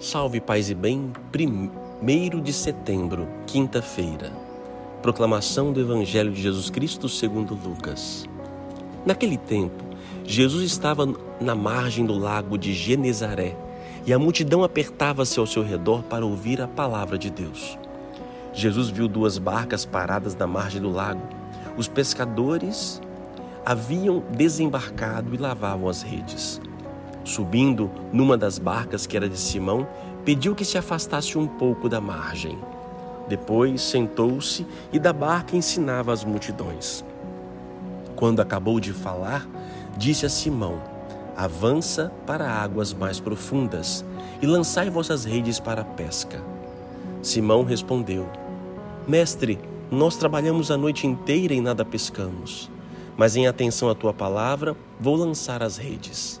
Salve paz e bem, primeiro de setembro, quinta-feira. Proclamação do Evangelho de Jesus Cristo segundo Lucas. Naquele tempo, Jesus estava na margem do lago de Genezaré e a multidão apertava-se ao seu redor para ouvir a palavra de Deus. Jesus viu duas barcas paradas na margem do lago. Os pescadores haviam desembarcado e lavavam as redes. Subindo numa das barcas que era de Simão, pediu que se afastasse um pouco da margem. Depois sentou-se e da barca ensinava as multidões. Quando acabou de falar, disse a Simão: Avança para águas mais profundas e lançai vossas redes para a pesca. Simão respondeu: Mestre, nós trabalhamos a noite inteira e nada pescamos, mas em atenção à tua palavra, vou lançar as redes.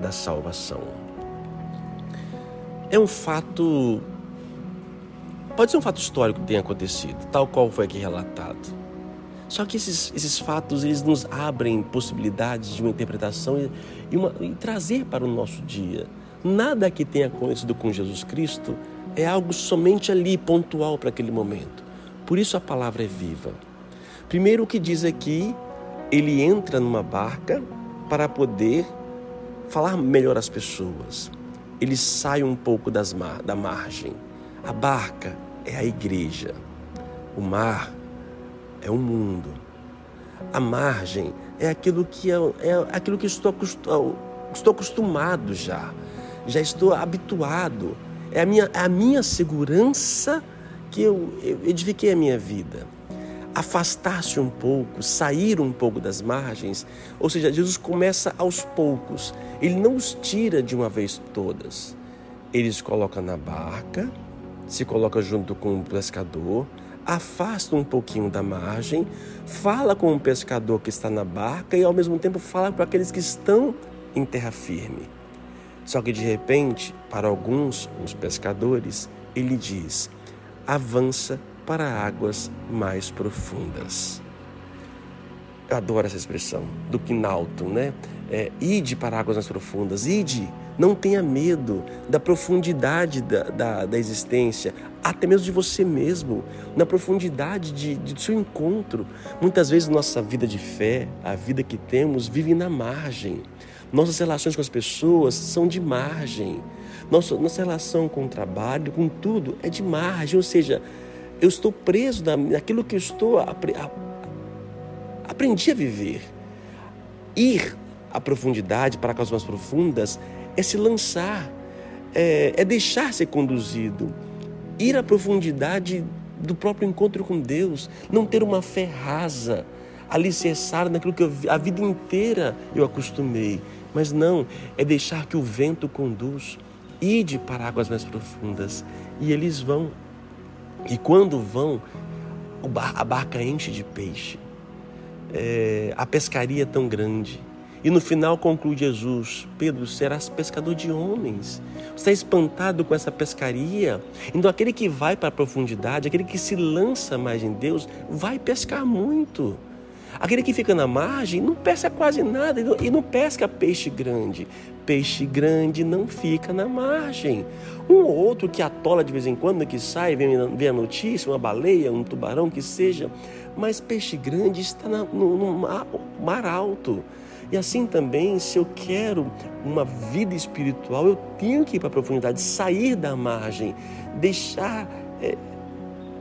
da salvação é um fato. Pode ser um fato histórico que tenha acontecido, tal qual foi aqui relatado. Só que esses, esses fatos eles nos abrem possibilidades de uma interpretação e, e, uma, e trazer para o nosso dia. Nada que tenha acontecido com Jesus Cristo é algo somente ali, pontual para aquele momento. Por isso a palavra é viva. Primeiro, o que diz aqui, ele entra numa barca para poder falar melhor às pessoas ele sai um pouco das mar, da margem. A barca é a igreja. O mar é o mundo. A margem é aquilo que, é, aquilo que estou, estou acostumado já. Já estou habituado. É a minha, é a minha segurança que eu, eu edifiquei a minha vida afastar-se um pouco, sair um pouco das margens. Ou seja, Jesus começa aos poucos. Ele não os tira de uma vez todas. Ele os coloca na barca, se coloca junto com o pescador, afasta um pouquinho da margem, fala com o pescador que está na barca e ao mesmo tempo fala para aqueles que estão em terra firme. Só que de repente, para alguns, os pescadores, ele diz: avança para águas mais profundas. Eu adoro essa expressão do Quinalto, né? É, ide para águas mais profundas, ide, não tenha medo da profundidade da, da, da existência, até mesmo de você mesmo, na profundidade de, de, seu encontro. Muitas vezes nossa vida de fé, a vida que temos, vive na margem. Nossas relações com as pessoas são de margem. Nossa, nossa relação com o trabalho, com tudo, é de margem, ou seja, eu estou preso naquilo que eu estou aprendi a viver. Ir à profundidade, para causas mais profundas, é se lançar, é, é deixar ser conduzido. Ir à profundidade do próprio encontro com Deus, não ter uma fé rasa, alicerçada naquilo que eu, a vida inteira eu acostumei. Mas não, é deixar que o vento conduz. Ide para águas mais profundas. E eles vão e quando vão, a barca enche de peixe. É, a pescaria é tão grande. E no final conclui Jesus: Pedro, serás pescador de homens. Você está espantado com essa pescaria? Então, aquele que vai para a profundidade, aquele que se lança mais em Deus, vai pescar muito. Aquele que fica na margem não pesca quase nada e não pesca peixe grande. Peixe grande não fica na margem. Um ou outro que atola de vez em quando, que sai, vem, vem a notícia, uma baleia, um tubarão, que seja. Mas peixe grande está na, no, no mar, mar alto. E assim também, se eu quero uma vida espiritual, eu tenho que ir para a profundidade, sair da margem, deixar é,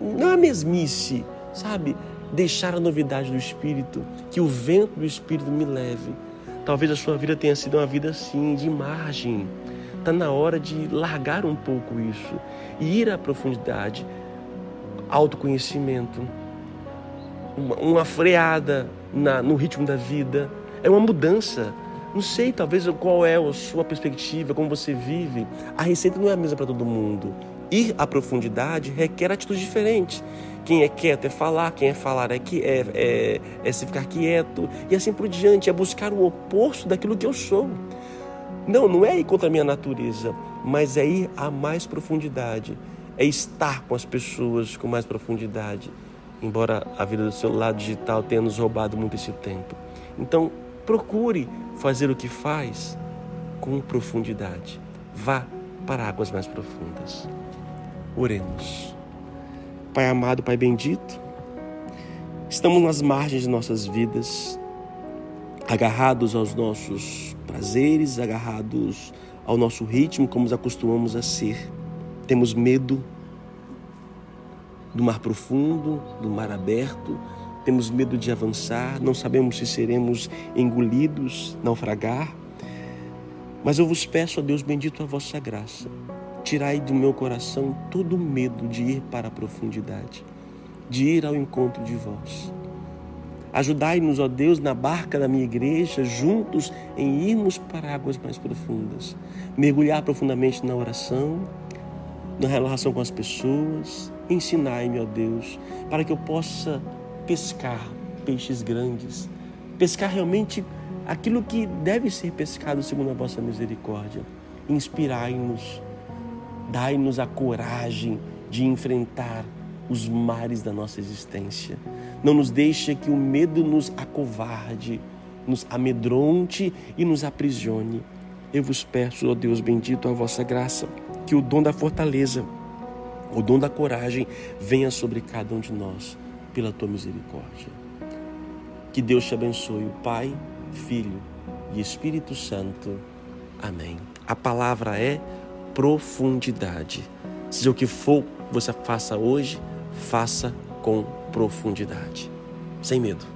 não a mesmice, sabe? Deixar a novidade do Espírito, que o vento do Espírito me leve. Talvez a sua vida tenha sido uma vida assim, de margem. Está na hora de largar um pouco isso e ir à profundidade, autoconhecimento, uma, uma freada na, no ritmo da vida. É uma mudança. Não sei, talvez qual é a sua perspectiva, como você vive. A receita não é a mesma para todo mundo. Ir à profundidade requer atitudes diferentes. Quem é quieto é falar, quem é falar é, que, é, é, é se ficar quieto, e assim por diante. É buscar o oposto daquilo que eu sou. Não, não é ir contra a minha natureza, mas é ir a mais profundidade. É estar com as pessoas com mais profundidade. Embora a vida do celular digital tenha nos roubado muito esse tempo. Então, procure fazer o que faz com profundidade. Vá para águas mais profundas. Oremos. Pai amado, Pai bendito, estamos nas margens de nossas vidas, agarrados aos nossos prazeres, agarrados ao nosso ritmo, como nos acostumamos a ser. Temos medo do mar profundo, do mar aberto, temos medo de avançar, não sabemos se seremos engolidos, naufragar. Mas eu vos peço, a Deus bendito, a vossa graça. Tirai do meu coração todo o medo de ir para a profundidade, de ir ao encontro de vós. Ajudai-nos, ó Deus, na barca da minha igreja, juntos em irmos para águas mais profundas, mergulhar profundamente na oração, na relação com as pessoas. Ensinai-me, ó Deus, para que eu possa pescar peixes grandes, pescar realmente aquilo que deve ser pescado segundo a vossa misericórdia. Inspirai-nos, dai-nos a coragem de enfrentar os mares da nossa existência. Não nos deixe que o medo nos acovarde, nos amedronte e nos aprisione. Eu vos peço, ó Deus bendito, a vossa graça, que o dom da fortaleza, o dom da coragem venha sobre cada um de nós pela tua misericórdia. Que Deus te abençoe, Pai, Filho e Espírito Santo. Amém. A palavra é profundidade. Seja o que for você faça hoje, faça com profundidade. Sem medo.